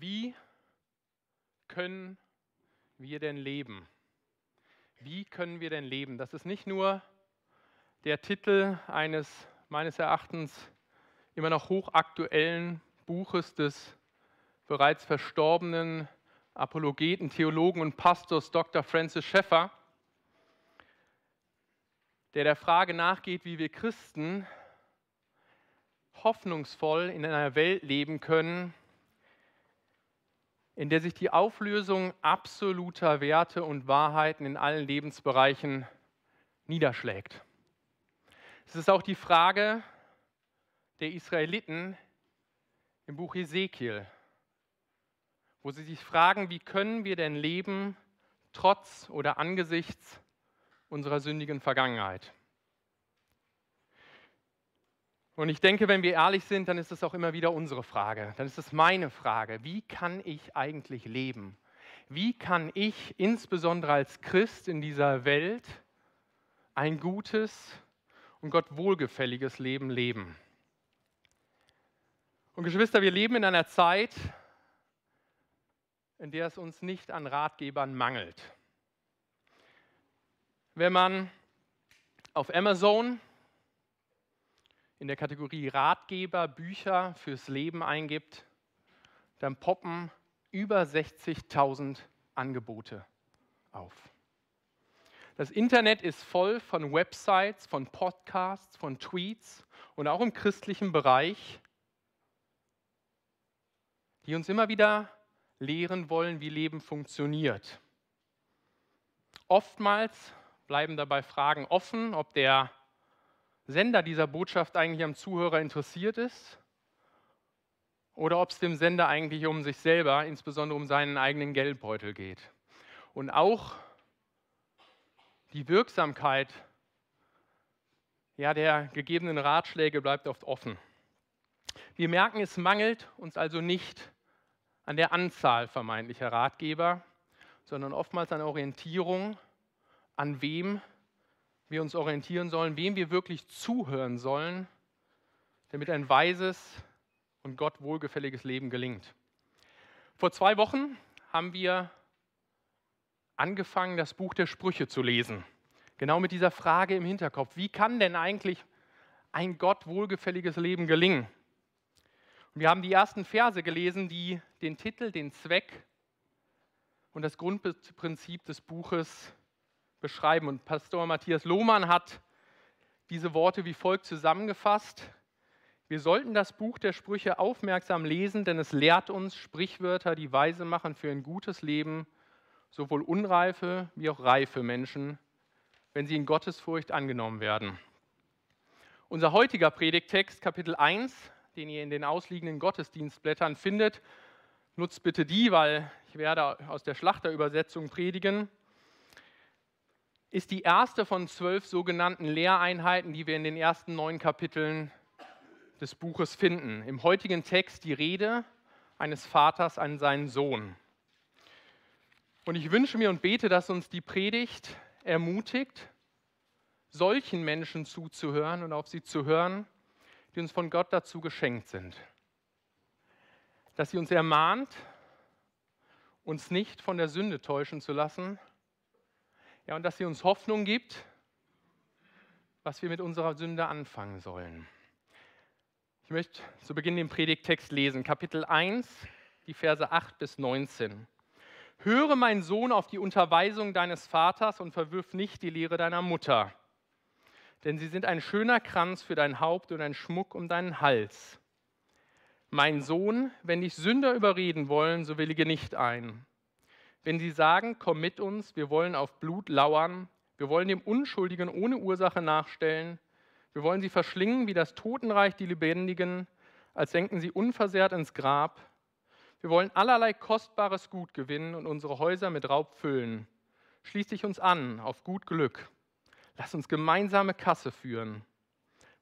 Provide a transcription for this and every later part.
Wie können wir denn leben? Wie können wir denn leben? Das ist nicht nur der Titel eines meines Erachtens immer noch hochaktuellen Buches des bereits verstorbenen Apologeten, Theologen und Pastors Dr. Francis Schäffer, der der Frage nachgeht, wie wir Christen hoffnungsvoll in einer Welt leben können, in der sich die Auflösung absoluter Werte und Wahrheiten in allen Lebensbereichen niederschlägt. Es ist auch die Frage der Israeliten im Buch Ezekiel, wo sie sich fragen, wie können wir denn leben trotz oder angesichts unserer sündigen Vergangenheit. Und ich denke, wenn wir ehrlich sind, dann ist es auch immer wieder unsere Frage. Dann ist es meine Frage. Wie kann ich eigentlich leben? Wie kann ich insbesondere als Christ in dieser Welt ein gutes und Gott wohlgefälliges Leben leben? Und Geschwister, wir leben in einer Zeit, in der es uns nicht an Ratgebern mangelt. Wenn man auf Amazon in der Kategorie Ratgeber, Bücher fürs Leben eingibt, dann poppen über 60.000 Angebote auf. Das Internet ist voll von Websites, von Podcasts, von Tweets und auch im christlichen Bereich, die uns immer wieder lehren wollen, wie Leben funktioniert. Oftmals bleiben dabei Fragen offen, ob der Sender dieser Botschaft eigentlich am Zuhörer interessiert ist oder ob es dem Sender eigentlich um sich selber, insbesondere um seinen eigenen Geldbeutel geht. Und auch die Wirksamkeit ja, der gegebenen Ratschläge bleibt oft offen. Wir merken, es mangelt uns also nicht an der Anzahl vermeintlicher Ratgeber, sondern oftmals an Orientierung, an wem wir uns orientieren sollen, wem wir wirklich zuhören sollen, damit ein weises und Gott wohlgefälliges Leben gelingt. Vor zwei Wochen haben wir angefangen, das Buch der Sprüche zu lesen. Genau mit dieser Frage im Hinterkopf. Wie kann denn eigentlich ein Gott wohlgefälliges Leben gelingen? Und wir haben die ersten Verse gelesen, die den Titel, den Zweck und das Grundprinzip des Buches beschreiben. Und Pastor Matthias Lohmann hat diese Worte wie folgt zusammengefasst. Wir sollten das Buch der Sprüche aufmerksam lesen, denn es lehrt uns Sprichwörter, die weise machen für ein gutes Leben, sowohl unreife wie auch reife Menschen, wenn sie in Gottesfurcht angenommen werden. Unser heutiger Predigtext, Kapitel 1, den ihr in den ausliegenden Gottesdienstblättern findet, nutzt bitte die, weil ich werde aus der Schlachterübersetzung predigen ist die erste von zwölf sogenannten Lehreinheiten, die wir in den ersten neun Kapiteln des Buches finden. Im heutigen Text die Rede eines Vaters an seinen Sohn. Und ich wünsche mir und bete, dass uns die Predigt ermutigt, solchen Menschen zuzuhören und auf sie zu hören, die uns von Gott dazu geschenkt sind. Dass sie uns ermahnt, uns nicht von der Sünde täuschen zu lassen, ja, und dass sie uns Hoffnung gibt, was wir mit unserer Sünde anfangen sollen. Ich möchte zu Beginn den Predigtext lesen, Kapitel 1, die Verse 8 bis 19. Höre, mein Sohn, auf die Unterweisung deines Vaters und verwirf nicht die Lehre deiner Mutter, denn sie sind ein schöner Kranz für dein Haupt und ein Schmuck um deinen Hals. Mein Sohn, wenn dich Sünder überreden wollen, so willige nicht ein. Wenn sie sagen, komm mit uns, wir wollen auf Blut lauern, wir wollen dem Unschuldigen ohne Ursache nachstellen, wir wollen sie verschlingen wie das Totenreich die Lebendigen, als senken sie unversehrt ins Grab. Wir wollen allerlei kostbares Gut gewinnen und unsere Häuser mit Raub füllen. Schließ dich uns an auf gut Glück. Lass uns gemeinsame Kasse führen.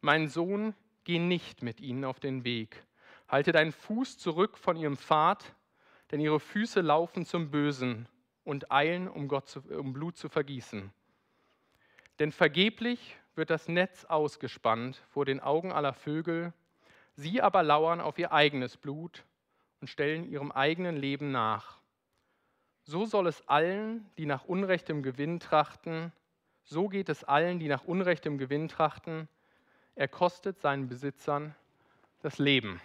Mein Sohn, geh nicht mit ihnen auf den Weg. Halte deinen Fuß zurück von ihrem Pfad, denn ihre Füße laufen zum Bösen und eilen, um, Gott zu, um Blut zu vergießen. Denn vergeblich wird das Netz ausgespannt vor den Augen aller Vögel, sie aber lauern auf ihr eigenes Blut und stellen ihrem eigenen Leben nach. So soll es allen, die nach unrechtem Gewinn trachten, so geht es allen, die nach unrechtem Gewinn trachten. Er kostet seinen Besitzern das Leben.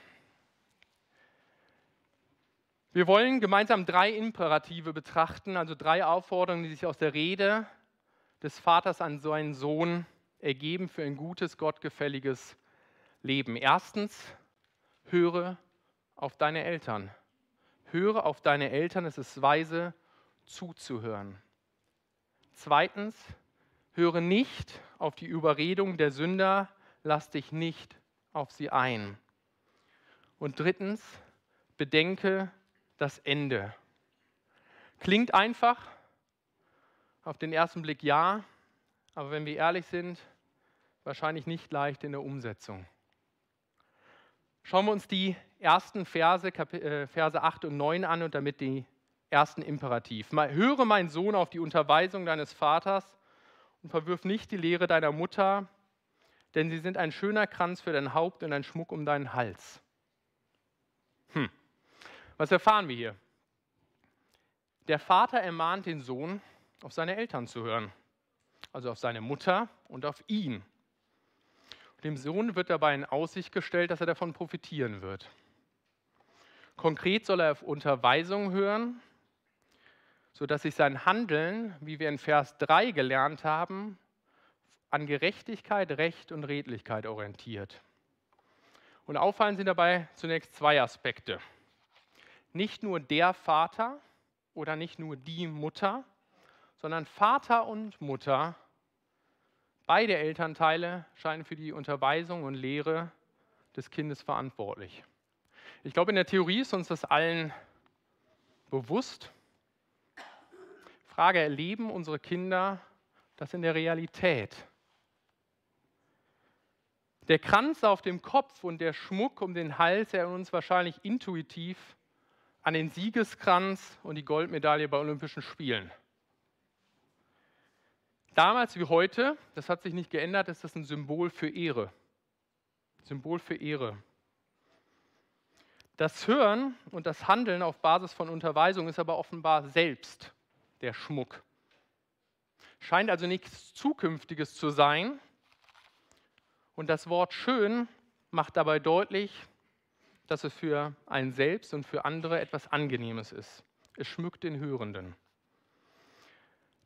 Wir wollen gemeinsam drei Imperative betrachten, also drei Aufforderungen, die sich aus der Rede des Vaters an seinen Sohn ergeben für ein gutes, gottgefälliges Leben. Erstens, höre auf deine Eltern. Höre auf deine Eltern, es ist weise zuzuhören. Zweitens, höre nicht auf die Überredung der Sünder, lass dich nicht auf sie ein. Und drittens, bedenke das Ende. Klingt einfach, auf den ersten Blick ja, aber wenn wir ehrlich sind, wahrscheinlich nicht leicht in der Umsetzung. Schauen wir uns die ersten Verse, äh, Verse 8 und 9 an und damit die ersten Imperativ. Höre, mein Sohn, auf die Unterweisung deines Vaters und verwirf nicht die Lehre deiner Mutter, denn sie sind ein schöner Kranz für dein Haupt und ein Schmuck um deinen Hals. Hm. Was erfahren wir hier? Der Vater ermahnt den Sohn, auf seine Eltern zu hören, also auf seine Mutter und auf ihn. Dem Sohn wird dabei in Aussicht gestellt, dass er davon profitieren wird. Konkret soll er auf Unterweisung hören, sodass sich sein Handeln, wie wir in Vers 3 gelernt haben, an Gerechtigkeit, Recht und Redlichkeit orientiert. Und auffallend sind dabei zunächst zwei Aspekte nicht nur der Vater oder nicht nur die Mutter, sondern Vater und Mutter, beide Elternteile scheinen für die Unterweisung und Lehre des Kindes verantwortlich. Ich glaube, in der Theorie ist uns das allen bewusst. Frage, erleben unsere Kinder das in der Realität? Der Kranz auf dem Kopf und der Schmuck um den Hals erinnern uns wahrscheinlich intuitiv an den Siegeskranz und die Goldmedaille bei Olympischen Spielen. Damals wie heute, das hat sich nicht geändert, ist das ein Symbol für Ehre. Symbol für Ehre. Das Hören und das Handeln auf Basis von Unterweisung ist aber offenbar selbst der Schmuck. Scheint also nichts Zukünftiges zu sein. Und das Wort schön macht dabei deutlich, dass es für einen selbst und für andere etwas Angenehmes ist. Es schmückt den Hörenden.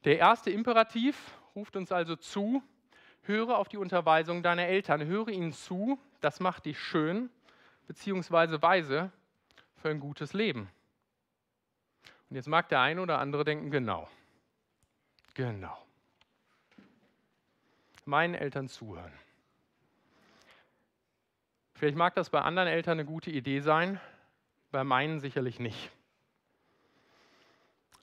Der erste Imperativ ruft uns also zu, höre auf die Unterweisung deiner Eltern, höre ihnen zu, das macht dich schön bzw. weise für ein gutes Leben. Und jetzt mag der eine oder andere denken, genau, genau. Meinen Eltern zuhören. Vielleicht mag das bei anderen Eltern eine gute Idee sein, bei meinen sicherlich nicht.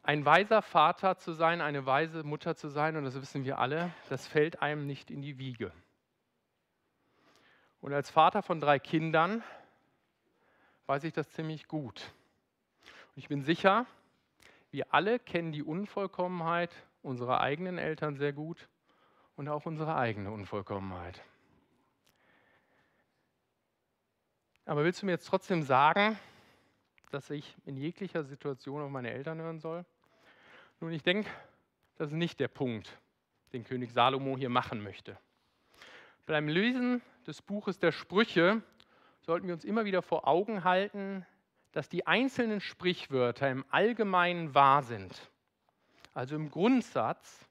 Ein weiser Vater zu sein, eine weise Mutter zu sein, und das wissen wir alle, das fällt einem nicht in die Wiege. Und als Vater von drei Kindern weiß ich das ziemlich gut. Und ich bin sicher, wir alle kennen die Unvollkommenheit unserer eigenen Eltern sehr gut und auch unsere eigene Unvollkommenheit. Aber willst du mir jetzt trotzdem sagen, dass ich in jeglicher Situation auf meine Eltern hören soll? Nun, ich denke, das ist nicht der Punkt, den König Salomo hier machen möchte. Beim Lesen des Buches der Sprüche sollten wir uns immer wieder vor Augen halten, dass die einzelnen Sprichwörter im Allgemeinen wahr sind. Also im Grundsatz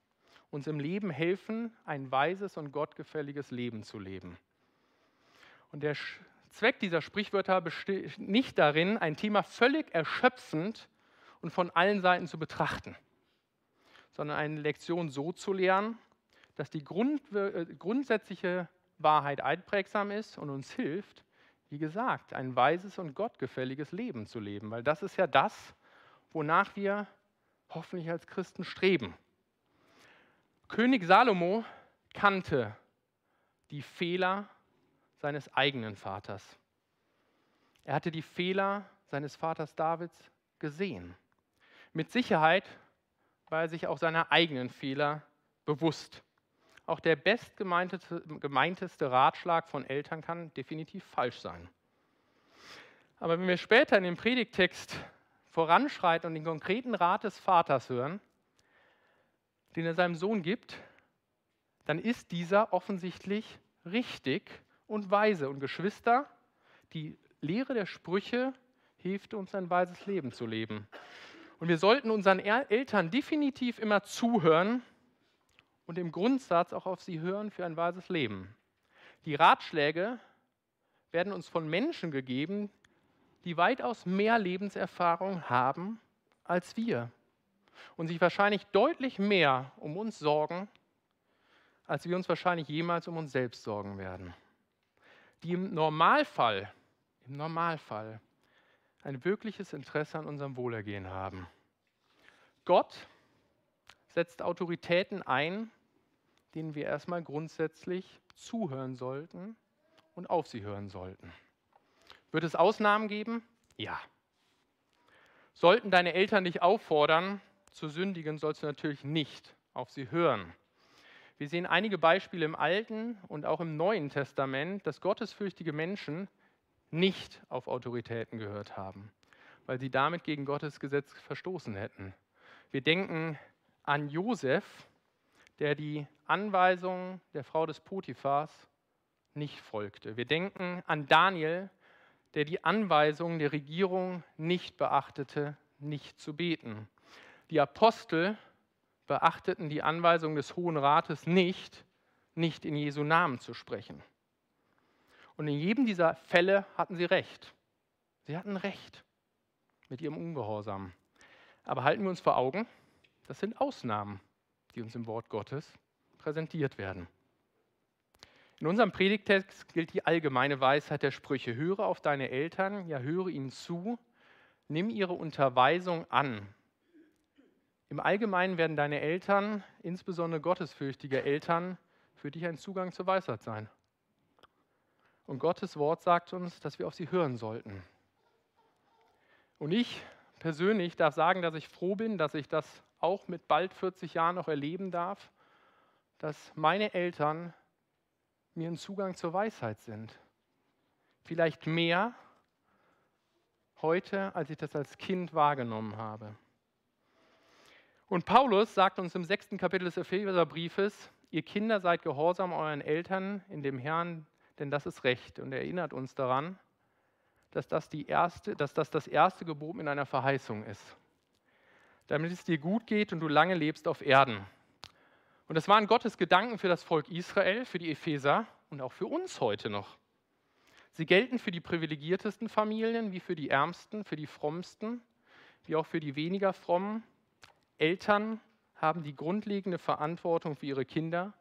uns im Leben helfen, ein weises und gottgefälliges Leben zu leben. Und der Zweck dieser Sprichwörter besteht nicht darin, ein Thema völlig erschöpfend und von allen Seiten zu betrachten, sondern eine Lektion so zu lernen, dass die Grund, äh, grundsätzliche Wahrheit einprägsam ist und uns hilft, wie gesagt, ein weises und gottgefälliges Leben zu leben, weil das ist ja das, wonach wir hoffentlich als Christen streben. König Salomo kannte die Fehler seines eigenen Vaters. Er hatte die Fehler seines Vaters Davids gesehen. Mit Sicherheit war er sich auch seiner eigenen Fehler bewusst. Auch der bestgemeinteste Ratschlag von Eltern kann definitiv falsch sein. Aber wenn wir später in dem Predigtext voranschreiten und den konkreten Rat des Vaters hören, den er seinem Sohn gibt, dann ist dieser offensichtlich richtig und weise. Und Geschwister, die Lehre der Sprüche hilft uns, ein weises Leben zu leben. Und wir sollten unseren Eltern definitiv immer zuhören und im Grundsatz auch auf sie hören für ein weises Leben. Die Ratschläge werden uns von Menschen gegeben, die weitaus mehr Lebenserfahrung haben als wir und sich wahrscheinlich deutlich mehr um uns sorgen, als wir uns wahrscheinlich jemals um uns selbst sorgen werden. Die im Normalfall, im Normalfall ein wirkliches Interesse an unserem Wohlergehen haben. Gott setzt Autoritäten ein, denen wir erstmal grundsätzlich zuhören sollten und auf sie hören sollten. Wird es Ausnahmen geben? Ja. Sollten deine Eltern dich auffordern, zu sündigen, sollst du natürlich nicht auf sie hören. Wir sehen einige Beispiele im Alten und auch im Neuen Testament, dass gottesfürchtige Menschen nicht auf Autoritäten gehört haben, weil sie damit gegen Gottes Gesetz verstoßen hätten. Wir denken an Josef, der die Anweisungen der Frau des Potiphars nicht folgte. Wir denken an Daniel, der die Anweisungen der Regierung nicht beachtete, nicht zu beten. Die Apostel beachteten die Anweisung des Hohen Rates nicht, nicht in Jesu Namen zu sprechen. Und in jedem dieser Fälle hatten sie recht. Sie hatten recht mit ihrem Ungehorsam. Aber halten wir uns vor Augen, das sind Ausnahmen, die uns im Wort Gottes präsentiert werden. In unserem Predigtext gilt die allgemeine Weisheit der Sprüche. Höre auf deine Eltern, ja höre ihnen zu, nimm ihre Unterweisung an, im Allgemeinen werden deine Eltern, insbesondere gottesfürchtige Eltern, für dich ein Zugang zur Weisheit sein. Und Gottes Wort sagt uns, dass wir auf sie hören sollten. Und ich persönlich darf sagen, dass ich froh bin, dass ich das auch mit bald 40 Jahren noch erleben darf, dass meine Eltern mir ein Zugang zur Weisheit sind. Vielleicht mehr heute, als ich das als Kind wahrgenommen habe. Und Paulus sagt uns im sechsten Kapitel des Epheserbriefes, ihr Kinder seid gehorsam euren Eltern in dem Herrn, denn das ist Recht. Und er erinnert uns daran, dass das, die erste, dass das das erste Gebot mit einer Verheißung ist. Damit es dir gut geht und du lange lebst auf Erden. Und das waren Gottes Gedanken für das Volk Israel, für die Epheser und auch für uns heute noch. Sie gelten für die privilegiertesten Familien wie für die ärmsten, für die frommsten, wie auch für die weniger frommen Eltern haben die grundlegende Verantwortung für ihre Kinder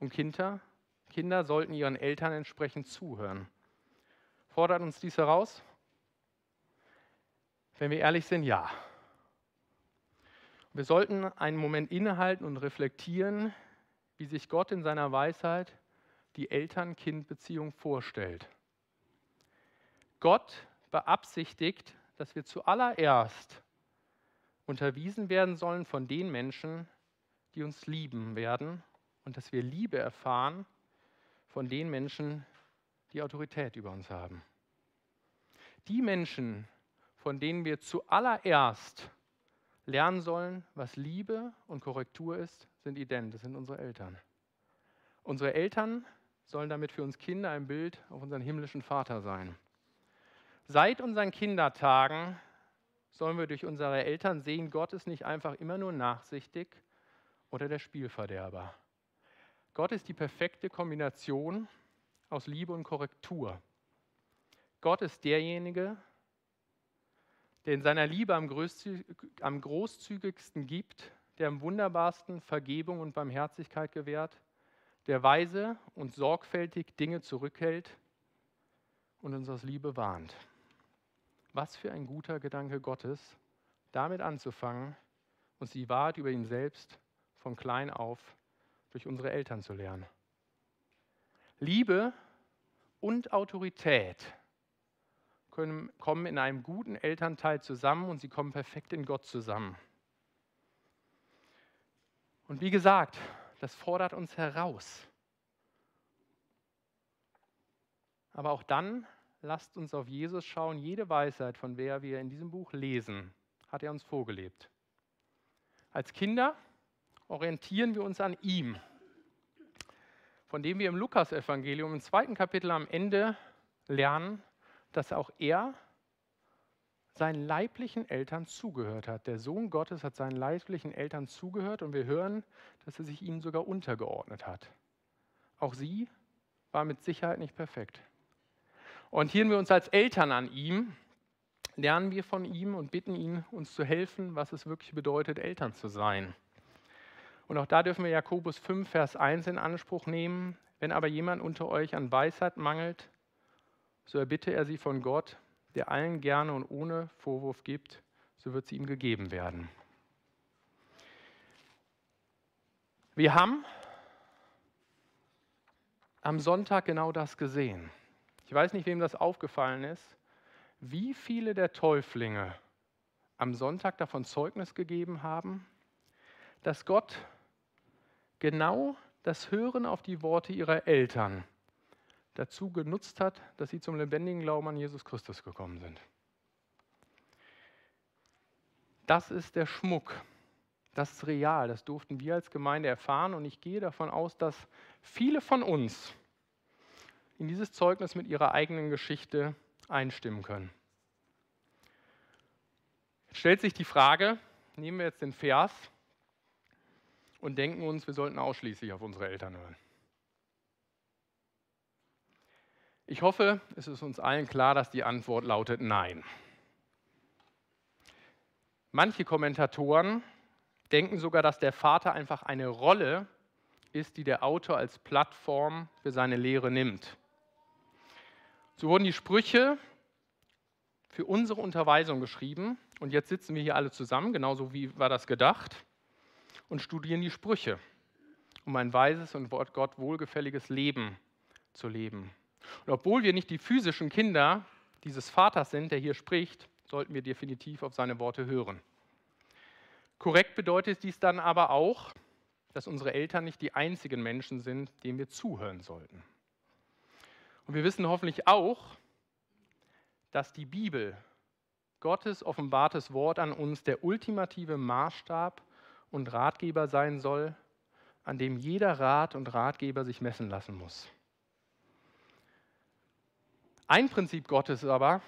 und Kinder, Kinder sollten ihren Eltern entsprechend zuhören. Fordert uns dies heraus? Wenn wir ehrlich sind, ja. Wir sollten einen Moment innehalten und reflektieren, wie sich Gott in seiner Weisheit die Eltern-Kind-Beziehung vorstellt. Gott beabsichtigt, dass wir zuallererst unterwiesen werden sollen von den Menschen, die uns lieben werden und dass wir Liebe erfahren von den Menschen, die Autorität über uns haben. Die Menschen, von denen wir zuallererst lernen sollen, was Liebe und Korrektur ist, sind ident, das sind unsere Eltern. Unsere Eltern sollen damit für uns Kinder ein Bild auf unseren himmlischen Vater sein. Seit unseren Kindertagen sollen wir durch unsere Eltern sehen, Gott ist nicht einfach immer nur nachsichtig oder der Spielverderber. Gott ist die perfekte Kombination aus Liebe und Korrektur. Gott ist derjenige, der in seiner Liebe am, großzügigsten gibt, der am wunderbarsten Vergebung und Barmherzigkeit gewährt, der weise und sorgfältig Dinge zurückhält und uns aus Liebe warnt. Was für ein guter Gedanke Gottes, damit anzufangen, uns die Wahrheit über ihn selbst von klein auf durch unsere Eltern zu lernen. Liebe und Autorität können, kommen in einem guten Elternteil zusammen und sie kommen perfekt in Gott zusammen. Und wie gesagt, das fordert uns heraus. Aber auch dann lasst uns auf Jesus schauen. Jede Weisheit, von der wir in diesem Buch lesen, hat er uns vorgelebt. Als Kinder orientieren wir uns an ihm, von dem wir im Lukasevangelium im zweiten Kapitel am Ende lernen, dass auch er seinen leiblichen Eltern zugehört hat. Der Sohn Gottes hat seinen leiblichen Eltern zugehört und wir hören, dass er sich ihnen sogar untergeordnet hat. Auch sie war mit Sicherheit nicht perfekt. Orientieren wir uns als Eltern an ihm, lernen wir von ihm und bitten ihn, uns zu helfen, was es wirklich bedeutet, Eltern zu sein. Und auch da dürfen wir Jakobus 5, Vers 1 in Anspruch nehmen. Wenn aber jemand unter euch an Weisheit mangelt, so erbitte er sie von Gott, der allen gerne und ohne Vorwurf gibt, so wird sie ihm gegeben werden. Wir haben am Sonntag genau das gesehen. Ich weiß nicht, wem das aufgefallen ist, wie viele der Täuflinge am Sonntag davon Zeugnis gegeben haben, dass Gott genau das Hören auf die Worte ihrer Eltern dazu genutzt hat, dass sie zum lebendigen Glauben an Jesus Christus gekommen sind. Das ist der Schmuck. Das ist real. Das durften wir als Gemeinde erfahren. Und ich gehe davon aus, dass viele von uns in dieses Zeugnis mit ihrer eigenen Geschichte einstimmen können. Jetzt stellt sich die Frage, nehmen wir jetzt den Vers und denken uns, wir sollten ausschließlich auf unsere Eltern hören. Ich hoffe, es ist uns allen klar, dass die Antwort lautet Nein. Manche Kommentatoren denken sogar, dass der Vater einfach eine Rolle ist, die der Autor als Plattform für seine Lehre nimmt. So wurden die Sprüche für unsere Unterweisung geschrieben und jetzt sitzen wir hier alle zusammen, genauso wie war das gedacht, und studieren die Sprüche, um ein weises und Gott wohlgefälliges Leben zu leben. Und obwohl wir nicht die physischen Kinder dieses Vaters sind, der hier spricht, sollten wir definitiv auf seine Worte hören. Korrekt bedeutet dies dann aber auch, dass unsere Eltern nicht die einzigen Menschen sind, denen wir zuhören sollten. Und wir wissen hoffentlich auch, dass die Bibel, Gottes offenbartes Wort an uns, der ultimative Maßstab und Ratgeber sein soll, an dem jeder Rat und Ratgeber sich messen lassen muss. Ein Prinzip Gottes aber,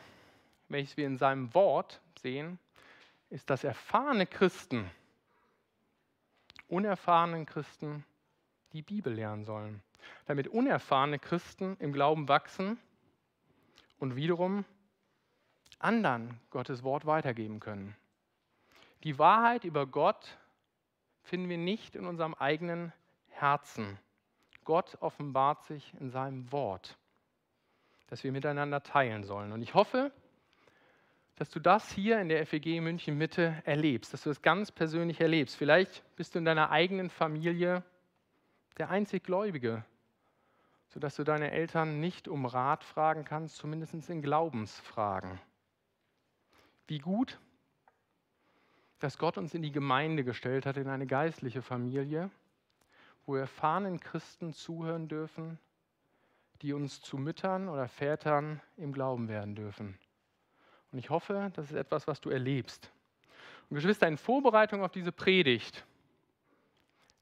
welches wir in seinem Wort sehen, ist, dass erfahrene Christen, unerfahrenen Christen die Bibel lernen sollen, damit unerfahrene Christen im Glauben wachsen und wiederum anderen Gottes Wort weitergeben können. Die Wahrheit über Gott finden wir nicht in unserem eigenen Herzen. Gott offenbart sich in seinem Wort das wir miteinander teilen sollen. Und ich hoffe, dass du das hier in der FEG München Mitte erlebst, dass du es ganz persönlich erlebst. Vielleicht bist du in deiner eigenen Familie der einzig Gläubige, sodass du deine Eltern nicht um Rat fragen kannst, zumindest in Glaubensfragen. Wie gut, dass Gott uns in die Gemeinde gestellt hat, in eine geistliche Familie, wo erfahrenen Christen zuhören dürfen die uns zu Müttern oder Vätern im Glauben werden dürfen. Und ich hoffe, das ist etwas, was du erlebst. Und Geschwister, in Vorbereitung auf diese Predigt,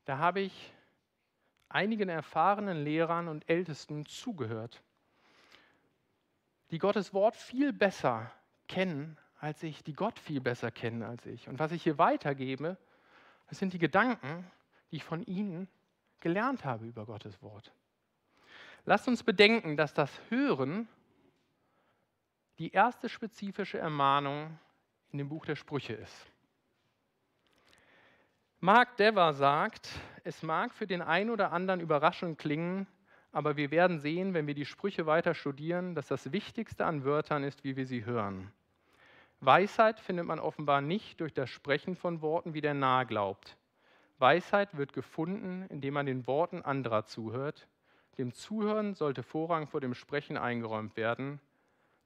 da habe ich einigen erfahrenen Lehrern und Ältesten zugehört, die Gottes Wort viel besser kennen als ich, die Gott viel besser kennen als ich. Und was ich hier weitergebe, das sind die Gedanken, die ich von ihnen gelernt habe über Gottes Wort. Lasst uns bedenken, dass das Hören die erste spezifische Ermahnung in dem Buch der Sprüche ist. Mark Dever sagt, es mag für den einen oder anderen überraschend klingen, aber wir werden sehen, wenn wir die Sprüche weiter studieren, dass das Wichtigste an Wörtern ist, wie wir sie hören. Weisheit findet man offenbar nicht durch das Sprechen von Worten, wie der Nahe glaubt. Weisheit wird gefunden, indem man den Worten anderer zuhört, dem Zuhören sollte Vorrang vor dem Sprechen eingeräumt werden.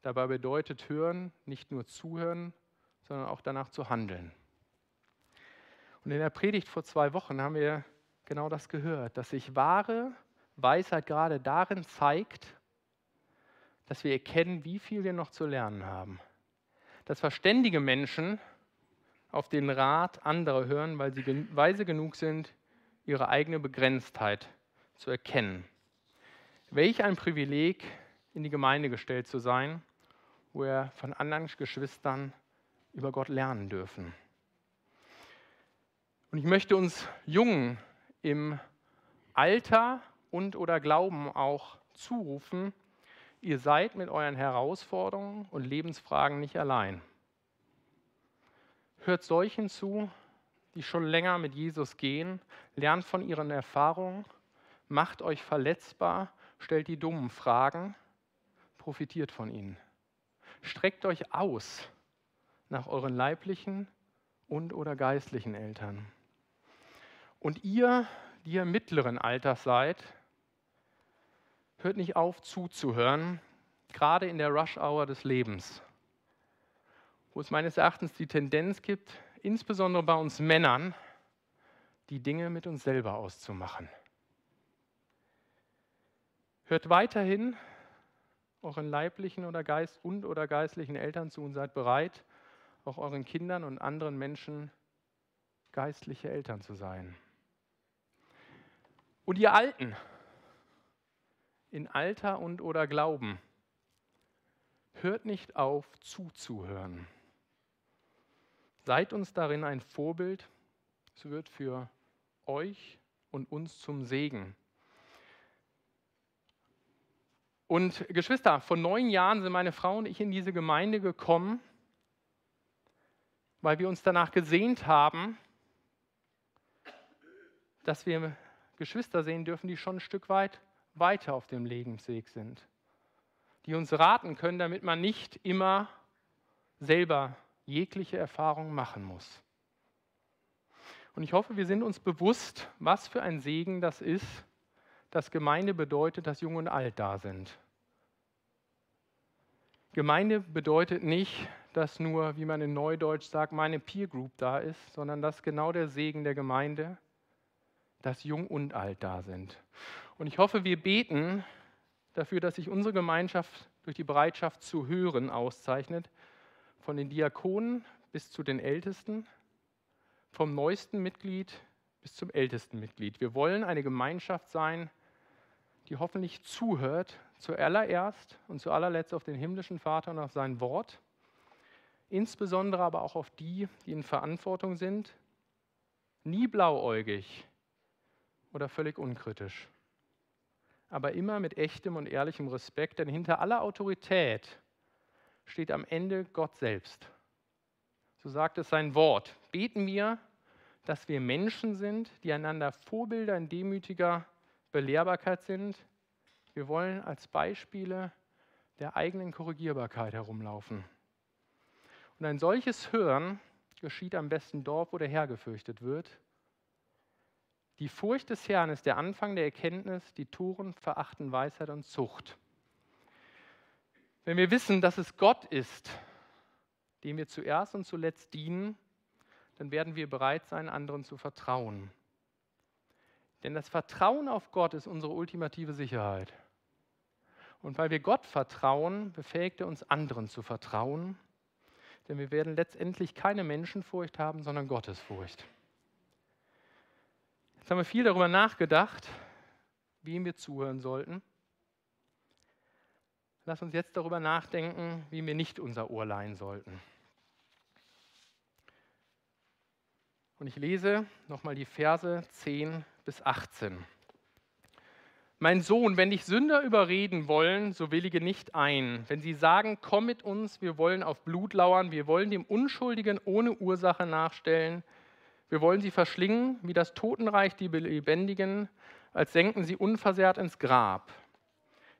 Dabei bedeutet Hören nicht nur zuhören, sondern auch danach zu handeln. Und in der Predigt vor zwei Wochen haben wir genau das gehört, dass sich wahre Weisheit gerade darin zeigt, dass wir erkennen, wie viel wir noch zu lernen haben. Dass verständige Menschen auf den Rat anderer hören, weil sie weise genug sind, ihre eigene Begrenztheit zu erkennen. Welch ein Privileg, in die Gemeinde gestellt zu sein, wo wir von anderen Geschwistern über Gott lernen dürfen. Und ich möchte uns Jungen im Alter und oder Glauben auch zurufen, ihr seid mit euren Herausforderungen und Lebensfragen nicht allein. Hört solchen zu, die schon länger mit Jesus gehen, lernt von ihren Erfahrungen, macht euch verletzbar, stellt die dummen Fragen, profitiert von ihnen. Streckt euch aus nach euren leiblichen und oder geistlichen Eltern. Und ihr, die ihr mittleren Alters seid, hört nicht auf zuzuhören, gerade in der Rush-Hour des Lebens, wo es meines Erachtens die Tendenz gibt, insbesondere bei uns Männern, die Dinge mit uns selber auszumachen. Hört weiterhin euren leiblichen oder Geist und oder geistlichen Eltern zu und seid bereit, auch euren Kindern und anderen Menschen geistliche Eltern zu sein. Und ihr Alten, in Alter und oder Glauben, hört nicht auf zuzuhören. Seid uns darin ein Vorbild. Es wird für euch und uns zum Segen. Und Geschwister, vor neun Jahren sind meine Frau und ich in diese Gemeinde gekommen, weil wir uns danach gesehnt haben, dass wir Geschwister sehen dürfen, die schon ein Stück weit weiter auf dem Lebensweg sind, die uns raten können, damit man nicht immer selber jegliche Erfahrung machen muss. Und ich hoffe, wir sind uns bewusst, was für ein Segen das ist, dass Gemeinde bedeutet, dass Jung und Alt da sind. Gemeinde bedeutet nicht, dass nur, wie man in Neudeutsch sagt, meine Peer Group da ist, sondern dass genau der Segen der Gemeinde, dass Jung und Alt da sind. Und ich hoffe, wir beten dafür, dass sich unsere Gemeinschaft durch die Bereitschaft zu hören auszeichnet, von den Diakonen bis zu den Ältesten, vom neuesten Mitglied bis zum ältesten Mitglied. Wir wollen eine Gemeinschaft sein, die hoffentlich zuhört, zuallererst und zu allerletzt auf den himmlischen Vater und auf sein Wort, insbesondere aber auch auf die, die in Verantwortung sind, nie blauäugig oder völlig unkritisch, aber immer mit echtem und ehrlichem Respekt, denn hinter aller Autorität steht am Ende Gott selbst. So sagt es sein Wort. Beten wir, dass wir Menschen sind, die einander Vorbilder in demütiger Belehrbarkeit sind. Wir wollen als Beispiele der eigenen Korrigierbarkeit herumlaufen. Und ein solches Hören geschieht am besten dort, wo der Herr gefürchtet wird. Die Furcht des Herrn ist der Anfang der Erkenntnis, die Toren verachten Weisheit und Zucht. Wenn wir wissen, dass es Gott ist, dem wir zuerst und zuletzt dienen, dann werden wir bereit sein, anderen zu vertrauen. Denn das Vertrauen auf Gott ist unsere ultimative Sicherheit. Und weil wir Gott vertrauen, befähigt er uns, anderen zu vertrauen. Denn wir werden letztendlich keine Menschenfurcht haben, sondern Gottesfurcht. Jetzt haben wir viel darüber nachgedacht, wem wir zuhören sollten. Lass uns jetzt darüber nachdenken, wie wir nicht unser Ohr leihen sollten. Und ich lese nochmal die Verse 10 bis 18. Mein Sohn, wenn dich Sünder überreden wollen, so willige nicht ein. Wenn sie sagen, komm mit uns, wir wollen auf Blut lauern, wir wollen dem Unschuldigen ohne Ursache nachstellen, wir wollen sie verschlingen, wie das Totenreich die Lebendigen, als senken sie unversehrt ins Grab.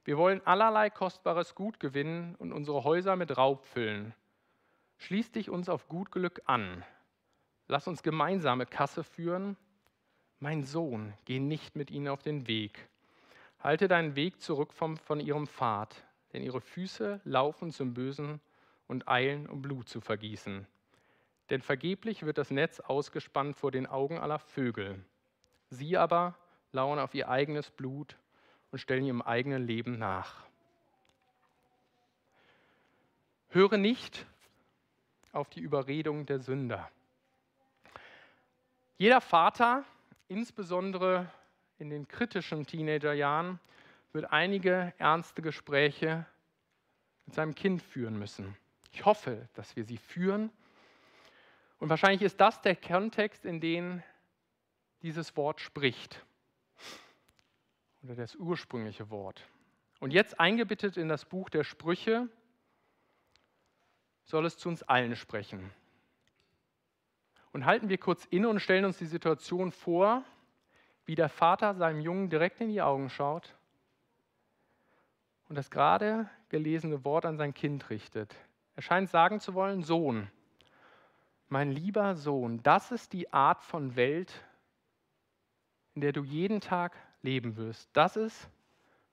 Wir wollen allerlei kostbares Gut gewinnen und unsere Häuser mit Raub füllen. Schließ dich uns auf Gutglück an. Lass uns gemeinsame Kasse führen. Mein Sohn, geh nicht mit ihnen auf den Weg. Halte deinen Weg zurück vom, von ihrem Pfad, denn ihre Füße laufen zum Bösen und eilen, um Blut zu vergießen. Denn vergeblich wird das Netz ausgespannt vor den Augen aller Vögel. Sie aber lauern auf ihr eigenes Blut und stellen ihrem eigenen Leben nach. Höre nicht auf die Überredung der Sünder. Jeder Vater, insbesondere in den kritischen Teenagerjahren, wird einige ernste Gespräche mit seinem Kind führen müssen. Ich hoffe, dass wir sie führen. Und wahrscheinlich ist das der Kontext, in dem dieses Wort spricht. Oder das ursprüngliche Wort. Und jetzt eingebettet in das Buch der Sprüche soll es zu uns allen sprechen. Und halten wir kurz inne und stellen uns die Situation vor, wie der Vater seinem Jungen direkt in die Augen schaut und das gerade gelesene Wort an sein Kind richtet. Er scheint sagen zu wollen, Sohn, mein lieber Sohn, das ist die Art von Welt, in der du jeden Tag leben wirst. Das ist,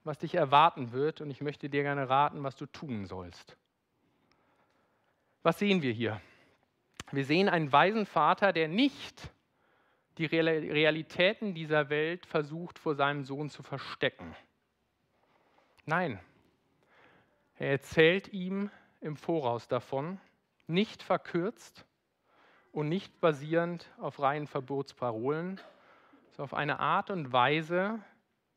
was dich erwarten wird und ich möchte dir gerne raten, was du tun sollst. Was sehen wir hier? Wir sehen einen weisen Vater, der nicht die Realitäten dieser Welt versucht vor seinem Sohn zu verstecken. Nein, er erzählt ihm im Voraus davon, nicht verkürzt und nicht basierend auf reinen Verbotsparolen, sondern auf eine Art und Weise,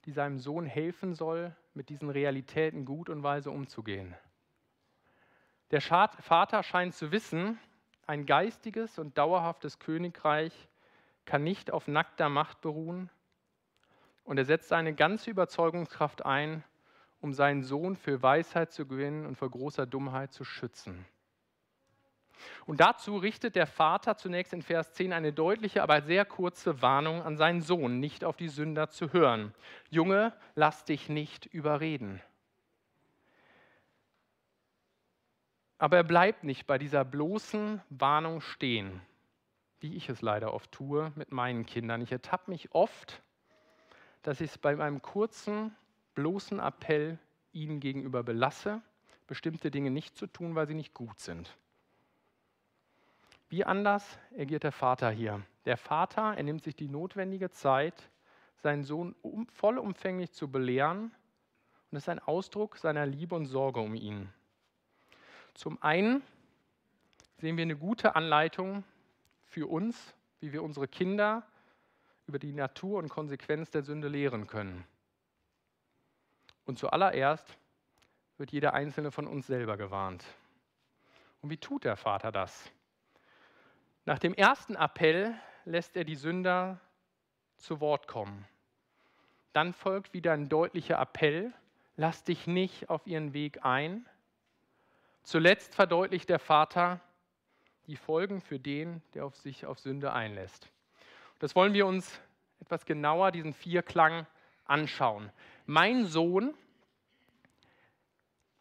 die seinem Sohn helfen soll, mit diesen Realitäten gut und weise umzugehen. Der Vater scheint zu wissen, ein geistiges und dauerhaftes Königreich kann nicht auf nackter Macht beruhen. Und er setzt seine ganze Überzeugungskraft ein, um seinen Sohn für Weisheit zu gewinnen und vor großer Dummheit zu schützen. Und dazu richtet der Vater zunächst in Vers 10 eine deutliche, aber sehr kurze Warnung an seinen Sohn, nicht auf die Sünder zu hören. Junge, lass dich nicht überreden. Aber er bleibt nicht bei dieser bloßen Warnung stehen, wie ich es leider oft tue mit meinen Kindern. Ich ertappe mich oft, dass ich es bei meinem kurzen, bloßen Appell ihnen gegenüber belasse, bestimmte Dinge nicht zu tun, weil sie nicht gut sind. Wie anders agiert der Vater hier? Der Vater, er nimmt sich die notwendige Zeit, seinen Sohn um, vollumfänglich zu belehren und ist ein Ausdruck seiner Liebe und Sorge um ihn. Zum einen sehen wir eine gute Anleitung für uns, wie wir unsere Kinder über die Natur und Konsequenz der Sünde lehren können. Und zuallererst wird jeder einzelne von uns selber gewarnt. Und wie tut der Vater das? Nach dem ersten Appell lässt er die Sünder zu Wort kommen. Dann folgt wieder ein deutlicher Appell, lass dich nicht auf ihren Weg ein. Zuletzt verdeutlicht der Vater die Folgen für den, der auf sich auf Sünde einlässt. Das wollen wir uns etwas genauer, diesen Vierklang, anschauen. Mein Sohn,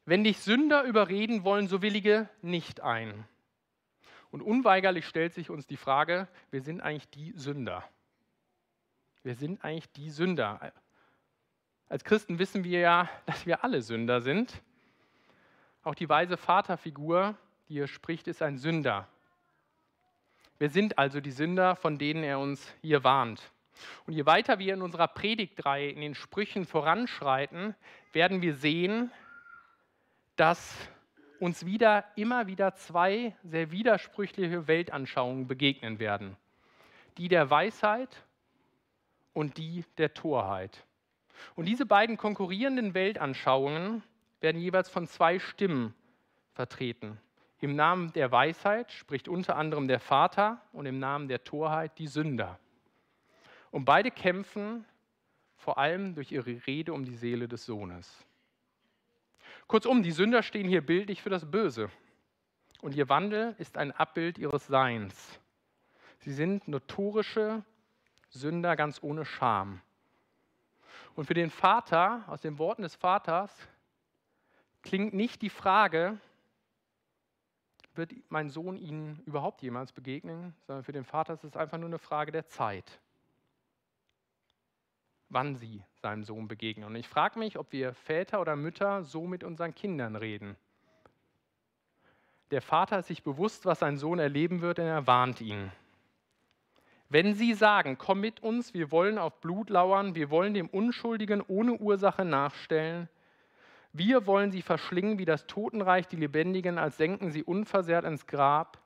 wenn dich Sünder überreden wollen, so willige nicht ein. Und unweigerlich stellt sich uns die Frage, wer sind eigentlich die Sünder? Wer sind eigentlich die Sünder? Als Christen wissen wir ja, dass wir alle Sünder sind. Auch die weise Vaterfigur, die hier spricht, ist ein Sünder. Wir sind also die Sünder, von denen er uns hier warnt. Und je weiter wir in unserer Predigtreihe in den Sprüchen voranschreiten, werden wir sehen, dass uns wieder immer wieder zwei sehr widersprüchliche Weltanschauungen begegnen werden. Die der Weisheit und die der Torheit. Und diese beiden konkurrierenden Weltanschauungen werden jeweils von zwei Stimmen vertreten. Im Namen der Weisheit spricht unter anderem der Vater und im Namen der Torheit die Sünder. Und beide kämpfen vor allem durch ihre Rede um die Seele des Sohnes. Kurzum, die Sünder stehen hier bildlich für das Böse. Und ihr Wandel ist ein Abbild ihres Seins. Sie sind notorische Sünder ganz ohne Scham. Und für den Vater, aus den Worten des Vaters, klingt nicht die Frage, wird mein Sohn Ihnen überhaupt jemals begegnen, sondern für den Vater ist es einfach nur eine Frage der Zeit, wann Sie seinem Sohn begegnen. Und ich frage mich, ob wir Väter oder Mütter so mit unseren Kindern reden. Der Vater ist sich bewusst, was sein Sohn erleben wird, denn er warnt ihn. Wenn Sie sagen, komm mit uns, wir wollen auf Blut lauern, wir wollen dem Unschuldigen ohne Ursache nachstellen, Wir wollen sie verschlingen wie das Totenreich die Lebendigen, als senken sie unversehrt ins Grab.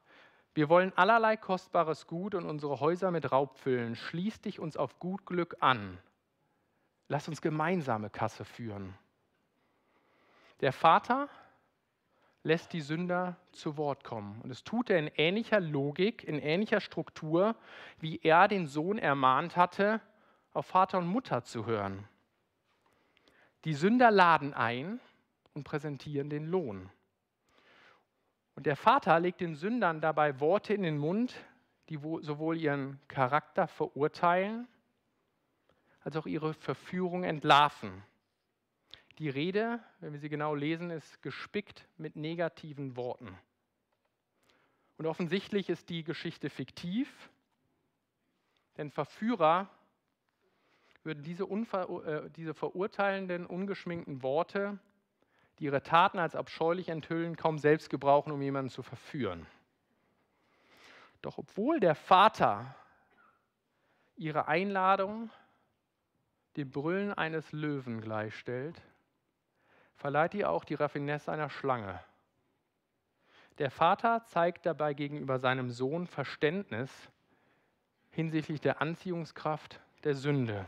Wir wollen allerlei kostbares Gut und unsere Häuser mit Raub füllen. Schließ dich uns auf gut Glück an. Lass uns gemeinsame Kasse führen. Der Vater lässt die Sünder zu Wort kommen. Und es tut er in ähnlicher Logik, in ähnlicher Struktur, wie er den Sohn ermahnt hatte, auf Vater und Mutter zu hören. Die Sünder laden ein und präsentieren den Lohn. Und der Vater legt den Sündern dabei Worte in den Mund, die sowohl ihren Charakter verurteilen, als auch ihre Verführung entlarven. Die Rede, wenn wir sie genau lesen, ist gespickt mit negativen Worten. Und offensichtlich ist die Geschichte fiktiv, denn Verführer würden diese, äh, diese verurteilenden, ungeschminkten Worte, die ihre Taten als abscheulich enthüllen, kaum selbst gebrauchen, um jemanden zu verführen. Doch obwohl der Vater ihre Einladung dem Brüllen eines Löwen gleichstellt, verleiht ihr auch die Raffinesse einer Schlange. Der Vater zeigt dabei gegenüber seinem Sohn Verständnis hinsichtlich der Anziehungskraft der Sünde.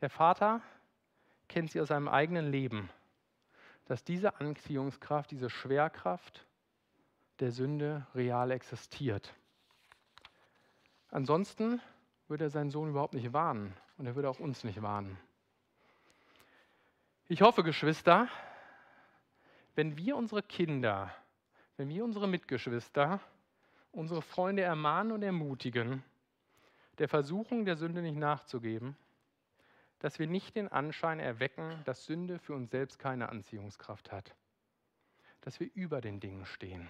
Der Vater kennt sie aus seinem eigenen Leben, dass diese Anziehungskraft, diese Schwerkraft der Sünde real existiert. Ansonsten würde er seinen Sohn überhaupt nicht warnen und er würde auch uns nicht warnen. Ich hoffe, Geschwister, wenn wir unsere Kinder, wenn wir unsere Mitgeschwister, unsere Freunde ermahnen und ermutigen, der Versuchung der Sünde nicht nachzugeben, dass wir nicht den Anschein erwecken, dass Sünde für uns selbst keine Anziehungskraft hat, dass wir über den Dingen stehen.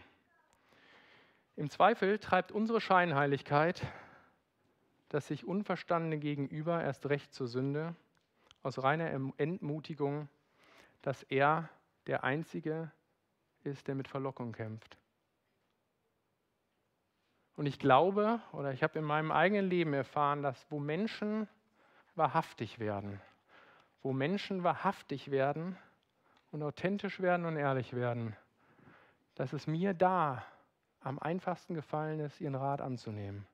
Im Zweifel treibt unsere Scheinheiligkeit das sich Unverstandene gegenüber erst recht zur Sünde aus reiner Entmutigung, dass er der Einzige ist, der mit Verlockung kämpft. Und ich glaube, oder ich habe in meinem eigenen Leben erfahren, dass wo Menschen wahrhaftig werden, wo Menschen wahrhaftig werden und authentisch werden und ehrlich werden, dass es mir da am einfachsten gefallen ist, ihren Rat anzunehmen.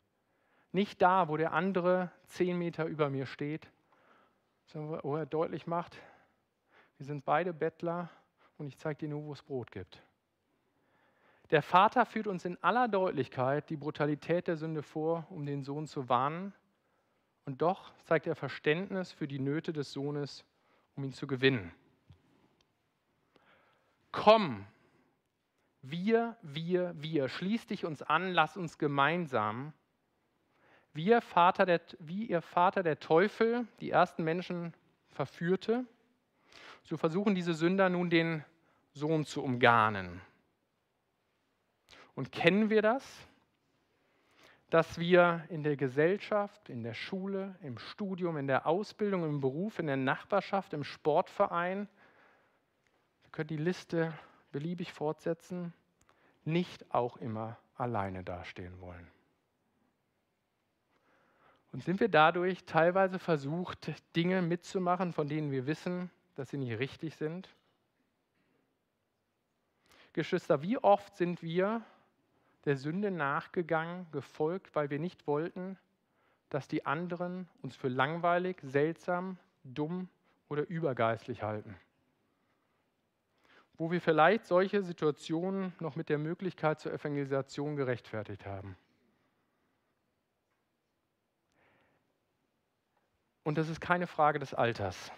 Nicht da, wo der andere zehn Meter über mir steht, sondern wo er deutlich macht, wir sind beide Bettler und ich zeige dir nur, wo es Brot gibt. Der Vater führt uns in aller Deutlichkeit die Brutalität der Sünde vor, um den Sohn zu warnen. Und doch zeigt er Verständnis für die Nöte des Sohnes, um ihn zu gewinnen. Komm, wir, wir, wir, schließ dich uns an, lass uns gemeinsam wie ihr Vater der, wie ihr Vater der Teufel die ersten Menschen verführte, so versuchen diese Sünder nun den Sohn zu umgarnen. Und kennen wir das? Dass wir in der Gesellschaft, in der Schule, im Studium, in der Ausbildung, im Beruf, in der Nachbarschaft, im Sportverein, wir können die Liste beliebig fortsetzen, nicht auch immer alleine dastehen wollen. Und sind wir dadurch teilweise versucht, Dinge mitzumachen, von denen wir wissen, dass sie nicht richtig sind? Geschwister, wie oft sind wir der Sünde nachgegangen, gefolgt, weil wir nicht wollten, dass die anderen uns für langweilig, seltsam, dumm oder übergeistlich halten? Wo wir vielleicht solche Situationen noch mit der Möglichkeit zur Evangelisation gerechtfertigt haben. Und das ist keine Frage des Alters.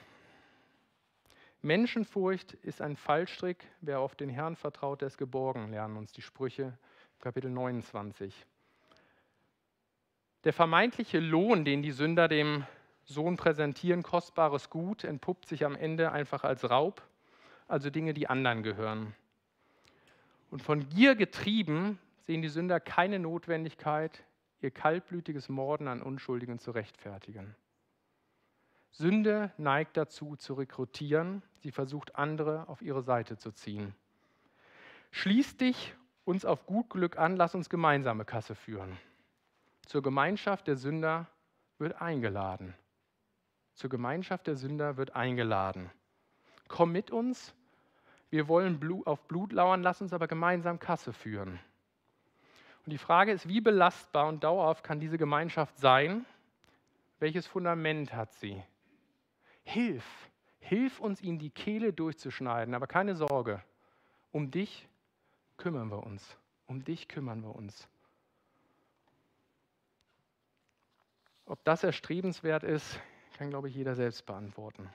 Menschenfurcht ist ein Fallstrick. Wer auf den Herrn vertraut, der ist geborgen, lernen uns die Sprüche, Kapitel 29. Der vermeintliche Lohn, den die Sünder dem Sohn präsentieren, kostbares Gut, entpuppt sich am Ende einfach als Raub, also Dinge, die anderen gehören. Und von Gier getrieben sehen die Sünder keine Notwendigkeit, ihr kaltblütiges Morden an Unschuldigen zu rechtfertigen. Sünde neigt dazu zu rekrutieren, sie versucht andere auf ihre Seite zu ziehen. Schließ dich uns auf gut Glück an, lass uns gemeinsame Kasse führen. Zur Gemeinschaft der Sünder wird eingeladen. Zur Gemeinschaft der Sünder wird eingeladen. Komm mit uns, wir wollen auf Blut lauern, lass uns aber gemeinsam Kasse führen. Und die Frage ist, wie belastbar und dauerhaft kann diese Gemeinschaft sein? Welches Fundament hat sie? Hilf, hilf uns, ihnen die Kehle durchzuschneiden, aber keine Sorge, um dich kümmern wir uns. Um dich kümmern wir uns. Ob das erstrebenswert ist, kann, glaube ich, jeder selbst beantworten.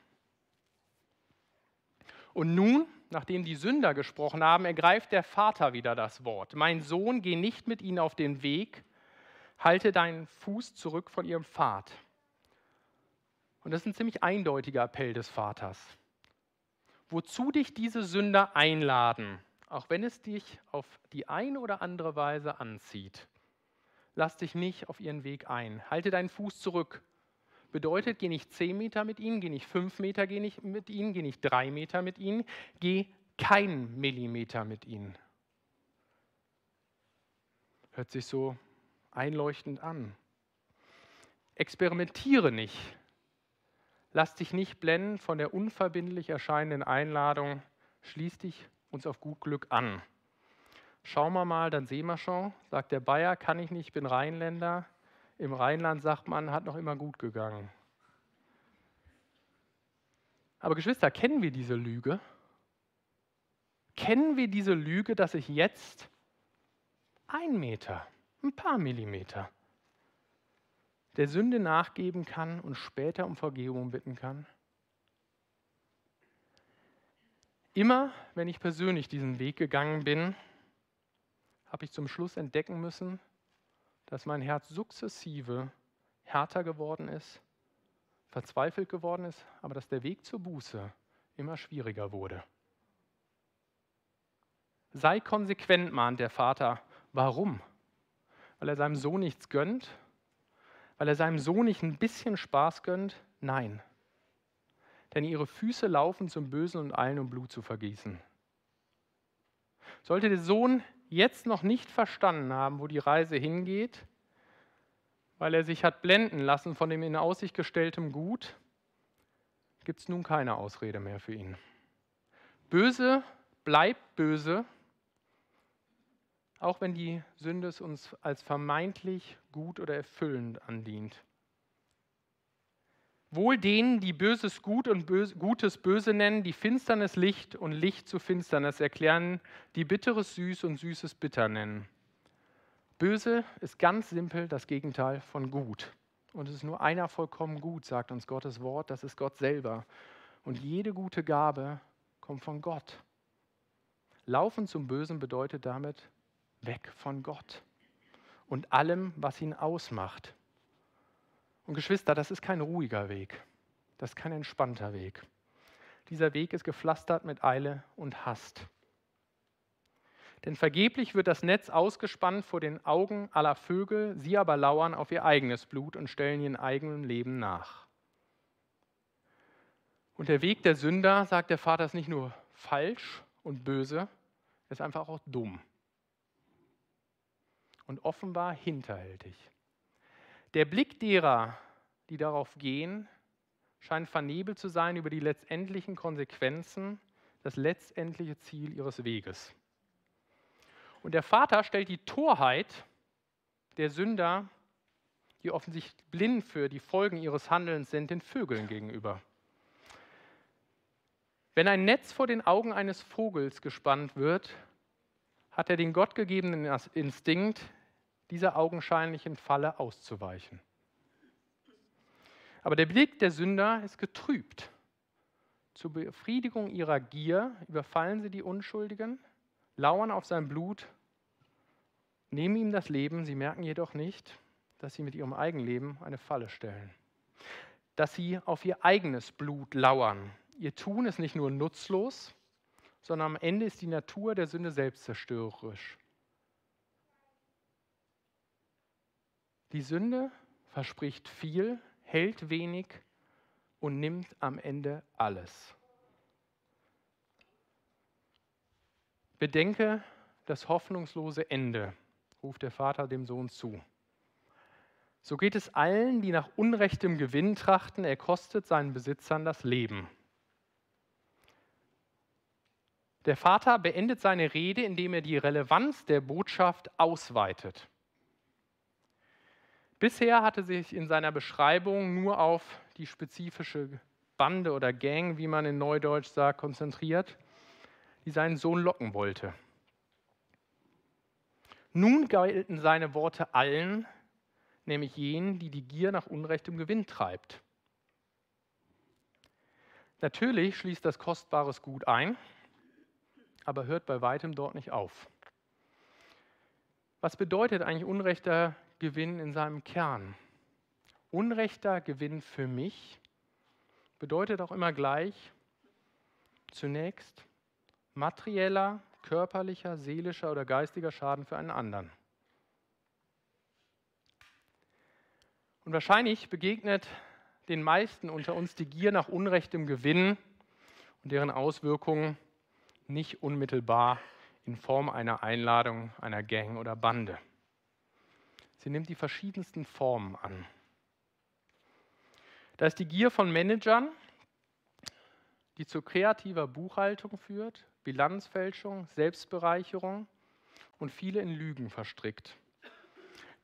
Und nun, nachdem die Sünder gesprochen haben, ergreift der Vater wieder das Wort. Mein Sohn, geh nicht mit ihnen auf den Weg, halte deinen Fuß zurück von ihrem Pfad. Und das ist ein ziemlich eindeutiger Appell des Vaters. Wozu dich diese Sünder einladen, auch wenn es dich auf die eine oder andere Weise anzieht, lass dich nicht auf ihren Weg ein. Halte deinen Fuß zurück. Bedeutet, geh nicht zehn Meter mit ihnen, geh nicht fünf Meter geh nicht mit ihnen, geh nicht drei Meter mit ihnen, geh keinen Millimeter mit ihnen. Hört sich so einleuchtend an. Experimentiere nicht. Lass dich nicht blenden von der unverbindlich erscheinenden Einladung. Schließ dich uns auf gut Glück an. Schauen wir mal, dann sehen wir schon, sagt der Bayer, kann ich nicht, bin Rheinländer. Im Rheinland sagt man, hat noch immer gut gegangen. Aber Geschwister, kennen wir diese Lüge? Kennen wir diese Lüge, dass ich jetzt ein Meter, ein paar Millimeter der Sünde nachgeben kann und später um Vergebung bitten kann? Immer, wenn ich persönlich diesen Weg gegangen bin, habe ich zum Schluss entdecken müssen, dass mein Herz sukzessive härter geworden ist, verzweifelt geworden ist, aber dass der Weg zur Buße immer schwieriger wurde. Sei konsequent, mahnt der Vater. Warum? Weil er seinem Sohn nichts gönnt? Weil er seinem Sohn nicht ein bisschen Spaß gönnt? Nein. Denn ihre Füße laufen zum Bösen und allen, um Blut zu vergießen. Sollte der Sohn jetzt noch nicht verstanden haben, wo die Reise hingeht, weil er sich hat blenden lassen von dem in Aussicht gestelltem Gut, gibt es nun keine Ausrede mehr für ihn. Böse bleibt böse, auch wenn die Sünde es uns als vermeintlich gut oder erfüllend andient. Wohl denen, die Böses gut und Böse, Gutes böse nennen, die Finsternis Licht und Licht zu Finsternis erklären, die Bitteres süß und Süßes bitter nennen. Böse ist ganz simpel das Gegenteil von gut. Und es ist nur einer vollkommen gut, sagt uns Gottes Wort, das ist Gott selber. Und jede gute Gabe kommt von Gott. Laufen zum Bösen bedeutet damit weg von Gott und allem, was ihn ausmacht. Und Geschwister, das ist kein ruhiger Weg. Das ist kein entspannter Weg. Dieser Weg ist gepflastert mit Eile und Hast. Denn vergeblich wird das Netz ausgespannt vor den Augen aller Vögel, sie aber lauern auf ihr eigenes Blut und stellen ihren eigenen Leben nach. Und der Weg der Sünder, sagt der Vater, ist nicht nur falsch und böse, er ist einfach auch dumm und offenbar hinterhältig. Der Blick derer, die darauf gehen, scheint vernebelt zu sein über die letztendlichen Konsequenzen, das letztendliche Ziel ihres Weges. Und der Vater stellt die Torheit der Sünder, die offensichtlich blind für die Folgen ihres Handelns sind, den Vögeln gegenüber. Wenn ein Netz vor den Augen eines Vogels gespannt wird, hat er den gottgegebenen Instinkt, dieser augenscheinlichen Falle auszuweichen. Aber der Blick der Sünder ist getrübt. Zur Befriedigung ihrer Gier überfallen sie die Unschuldigen, lauern auf sein Blut, nehmen ihm das Leben, sie merken jedoch nicht, dass sie mit ihrem Eigenleben eine Falle stellen. Dass sie auf ihr eigenes Blut lauern. Ihr Tun ist nicht nur nutzlos, sondern am Ende ist die Natur der Sünde selbstzerstörerisch. Die Sünde verspricht viel, hält wenig und nimmt am Ende alles. Bedenke das hoffnungslose Ende, ruft der Vater dem Sohn zu. So geht es allen, die nach unrechtem Gewinn trachten, er kostet seinen Besitzern das Leben. Der Vater beendet seine Rede, indem er die Relevanz der Botschaft ausweitet. Bisher hatte sich in seiner Beschreibung nur auf die spezifische Bande oder Gang, wie man in Neudeutsch sagt, konzentriert, die seinen Sohn locken wollte. Nun galten seine Worte allen, nämlich jenen, die die Gier nach unrechtem Gewinn treibt. Natürlich schließt das kostbares Gut ein, aber hört bei weitem dort nicht auf. Was bedeutet eigentlich unrechter Gewinn in seinem Kern? Unrechter Gewinn für mich bedeutet auch immer gleich zunächst materieller, körperlicher, seelischer oder geistiger Schaden für einen anderen. Und wahrscheinlich begegnet den meisten unter uns die Gier nach unrechtem Gewinn und deren Auswirkungen nicht unmittelbar in Form einer Einladung einer Gang oder Bande. Sie nimmt die verschiedensten Formen an. Da ist die Gier von Managern, die zu kreativer Buchhaltung führt, Bilanzfälschung, Selbstbereicherung und viele in Lügen verstrickt.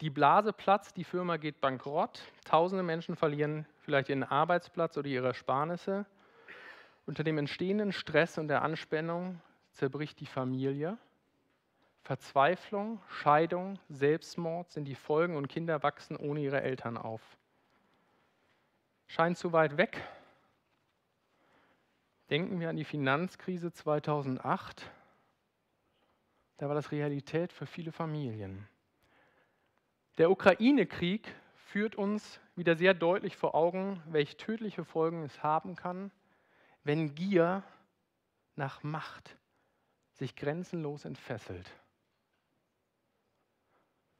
Die Blase platzt, die Firma geht bankrott, tausende Menschen verlieren vielleicht ihren Arbeitsplatz oder ihre Ersparnisse. Unter dem entstehenden Stress und der Anspannung zerbricht die Familie. Verzweiflung, Scheidung, Selbstmord sind die Folgen und Kinder wachsen ohne ihre Eltern auf. Scheint zu weit weg. Denken wir an die Finanzkrise 2008. Da war das Realität für viele Familien. Der Ukraine-Krieg führt uns wieder sehr deutlich vor Augen, welche tödliche Folgen es haben kann, wenn Gier nach Macht sich grenzenlos entfesselt.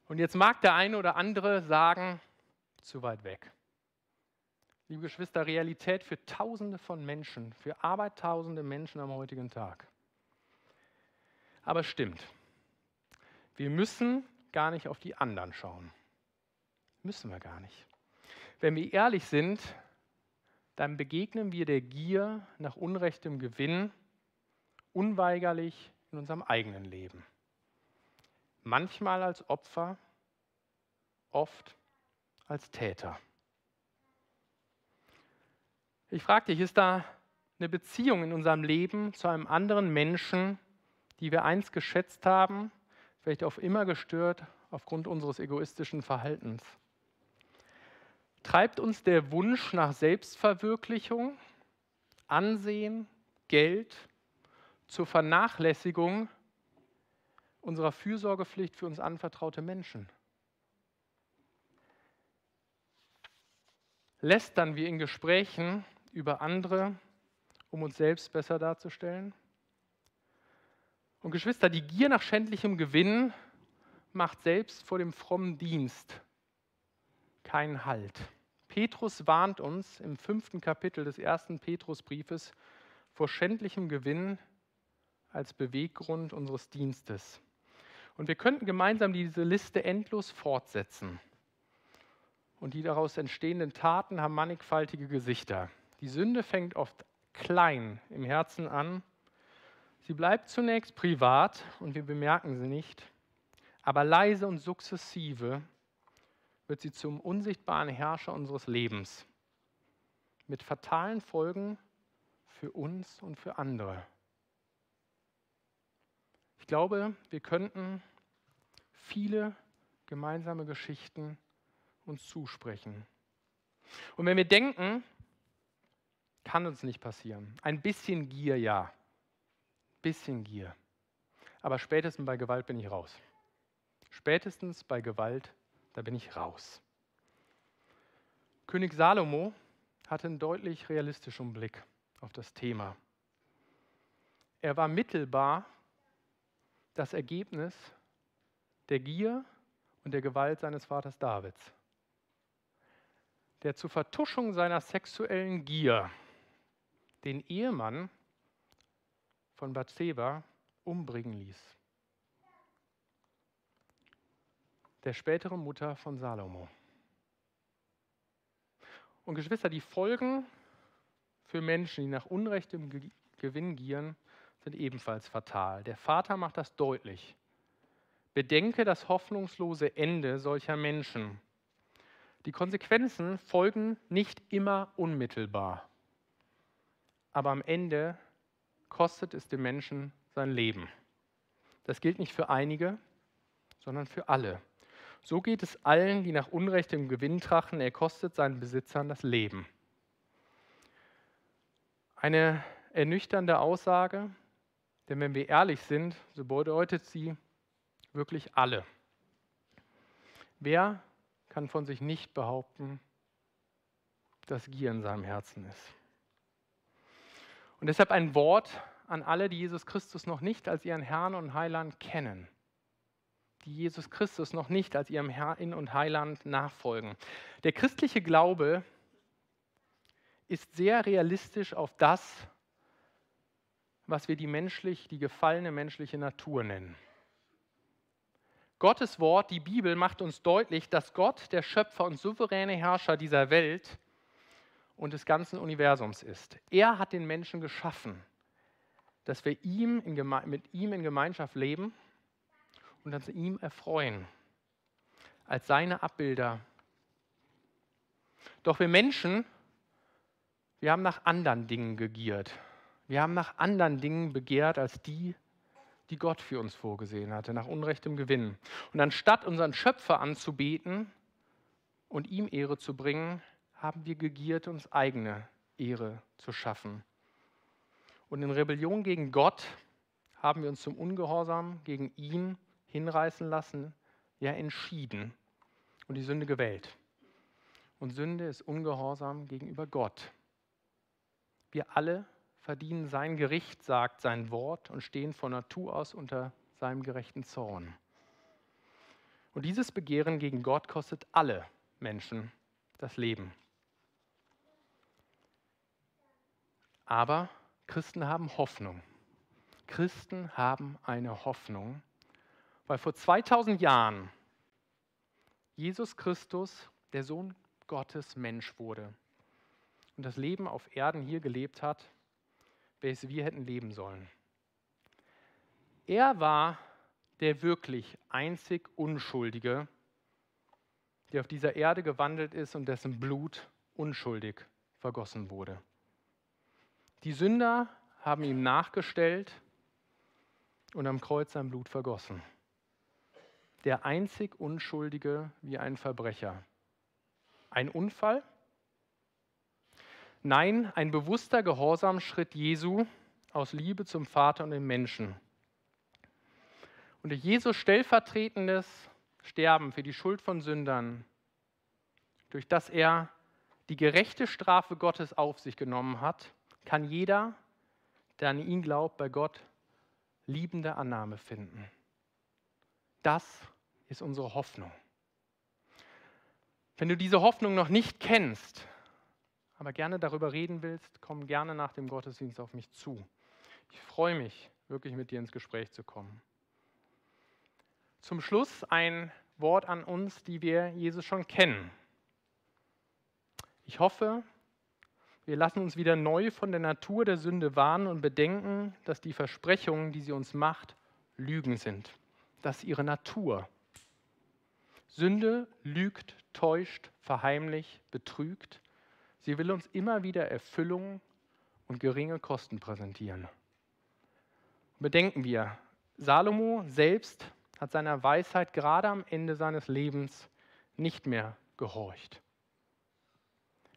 Und jetzt mag der eine oder andere sagen, zu weit weg. Liebe Geschwister, Realität für Tausende von Menschen, für Arbeitausende Menschen am heutigen Tag. Aber stimmt, wir müssen gar nicht auf die anderen schauen. Müssen wir gar nicht. Wenn wir ehrlich sind, dann begegnen wir der Gier nach unrechtem Gewinn unweigerlich in unserem eigenen Leben. Manchmal als Opfer, oft als Täter. Ich frage dich, ist da eine Beziehung in unserem Leben zu einem anderen Menschen, die wir einst geschätzt haben, vielleicht auf immer gestört aufgrund unseres egoistischen Verhaltens? Treibt uns der Wunsch nach Selbstverwirklichung, Ansehen, Geld zur Vernachlässigung unserer Fürsorgepflicht für uns anvertraute Menschen? Lästern wir in Gesprächen über andere, um uns selbst besser darzustellen? Und Geschwister, die Gier nach schändlichem Gewinn macht selbst vor dem frommen Dienst keinen Halt. Petrus warnt uns im fünften Kapitel des ersten Petrusbriefes vor schändlichem Gewinn als Beweggrund unseres Dienstes. Und wir könnten gemeinsam diese Liste endlos fortsetzen. Und die daraus entstehenden Taten haben mannigfaltige Gesichter. Die Sünde fängt oft klein im Herzen an. Sie bleibt zunächst privat und wir bemerken sie nicht, aber leise und sukzessive wird sie zum unsichtbaren Herrscher unseres Lebens mit fatalen Folgen für uns und für andere. Ich glaube, wir könnten viele gemeinsame Geschichten uns zusprechen. Und wenn wir denken, kann uns nicht passieren. Ein bisschen Gier, ja. Bisschen Gier. Aber spätestens bei Gewalt bin ich raus. Spätestens bei Gewalt, da bin ich raus. König Salomo hatte einen deutlich realistischen Blick auf das Thema. Er war mittelbar das Ergebnis der Gier und der Gewalt seines Vaters Davids, der zur Vertuschung seiner sexuellen Gier den Ehemann von Bathseba umbringen ließ. Der spätere Mutter von Salomo. Und Geschwister, die Folgen für Menschen, die nach unrechtem Gewinn gieren, sind ebenfalls fatal. Der Vater macht das deutlich. Bedenke das hoffnungslose Ende solcher Menschen. Die Konsequenzen folgen nicht immer unmittelbar, aber am Ende kostet es dem Menschen sein Leben. Das gilt nicht für einige, sondern für alle. So geht es allen, die nach Unrecht im Gewinn trachten. Er kostet seinen Besitzern das Leben. Eine ernüchternde Aussage, denn wenn wir ehrlich sind, so bedeutet sie wirklich alle. Wer kann von sich nicht behaupten, dass Gier in seinem Herzen ist? Und deshalb ein Wort an alle, die Jesus Christus noch nicht als ihren Herrn und Heiland kennen, die Jesus Christus noch nicht als ihrem Herrn und Heiland nachfolgen. Der christliche Glaube ist sehr realistisch auf das, was wir die menschlich, die gefallene menschliche Natur nennen. Gottes Wort, die Bibel, macht uns deutlich, dass Gott der Schöpfer und souveräne Herrscher dieser Welt und des ganzen Universums ist. Er hat den Menschen geschaffen, dass wir ihm mit ihm in Gemeinschaft leben und uns ihm erfreuen, als seine Abbilder. Doch wir Menschen, wir haben nach anderen Dingen gegiert. Wir haben nach anderen Dingen begehrt als die, die Gott für uns vorgesehen hatte, nach unrechtem Gewinn. Und anstatt unseren Schöpfer anzubeten und ihm Ehre zu bringen, haben wir gegiert, uns eigene Ehre zu schaffen. Und in Rebellion gegen Gott haben wir uns zum Ungehorsam gegen ihn hinreißen lassen, ja entschieden und die Sünde gewählt. Und Sünde ist Ungehorsam gegenüber Gott. Wir alle verdienen sein Gericht, sagt sein Wort und stehen von Natur aus unter seinem gerechten Zorn. Und dieses Begehren gegen Gott kostet alle Menschen das Leben. Aber Christen haben Hoffnung. Christen haben eine Hoffnung, weil vor 2000 Jahren Jesus Christus, der Sohn Gottes, Mensch wurde und das Leben auf Erden hier gelebt hat, welches wir hätten leben sollen. Er war der wirklich einzig Unschuldige, der auf dieser Erde gewandelt ist und dessen Blut unschuldig vergossen wurde. Die Sünder haben ihm nachgestellt und am Kreuz sein Blut vergossen. Der einzig Unschuldige wie ein Verbrecher. Ein Unfall? Nein, ein bewusster Gehorsamschritt Jesu aus Liebe zum Vater und den Menschen. Und durch Jesus stellvertretendes Sterben für die Schuld von Sündern, durch das er die gerechte Strafe Gottes auf sich genommen hat, kann jeder, der an ihn glaubt, bei Gott liebende Annahme finden. Das ist unsere Hoffnung. Wenn du diese Hoffnung noch nicht kennst, aber gerne darüber reden willst, komm gerne nach dem Gottesdienst auf mich zu. Ich freue mich, wirklich mit dir ins Gespräch zu kommen. Zum Schluss ein Wort an uns, die wir Jesus schon kennen. Ich hoffe, wir lassen uns wieder neu von der Natur der Sünde warnen und bedenken, dass die Versprechungen, die sie uns macht, Lügen sind. Das ist ihre Natur. Sünde lügt, täuscht, verheimlicht, betrügt Sie will uns immer wieder Erfüllung und geringe Kosten präsentieren. Bedenken wir, Salomo selbst hat seiner Weisheit gerade am Ende seines Lebens nicht mehr gehorcht.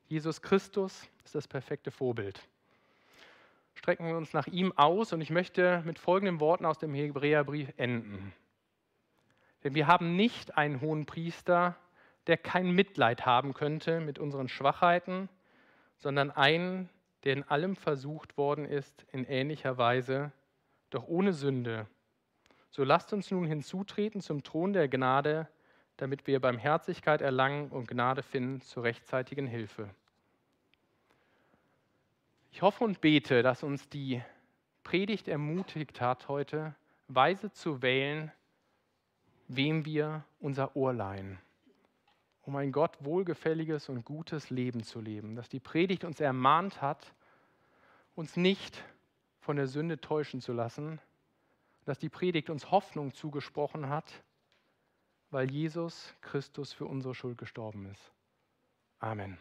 Jesus Christus ist das perfekte Vorbild. Strecken wir uns nach ihm aus und ich möchte mit folgenden Worten aus dem Hebräerbrief enden. Denn wir haben nicht einen hohen Priester, der kein Mitleid haben könnte mit unseren Schwachheiten, sondern einen, der in allem versucht worden ist, in ähnlicher Weise, doch ohne Sünde. So lasst uns nun hinzutreten zum Thron der Gnade, damit wir Barmherzigkeit erlangen und Gnade finden zur rechtzeitigen Hilfe. Ich hoffe und bete, dass uns die Predigt ermutigt hat, heute weise zu wählen, wem wir unser Ohr leihen um ein Gott wohlgefälliges und gutes Leben zu leben. Dass die Predigt uns ermahnt hat, uns nicht von der Sünde täuschen zu lassen, dass die Predigt uns Hoffnung zugesprochen hat, weil Jesus Christus für unsere Schuld gestorben ist. Amen.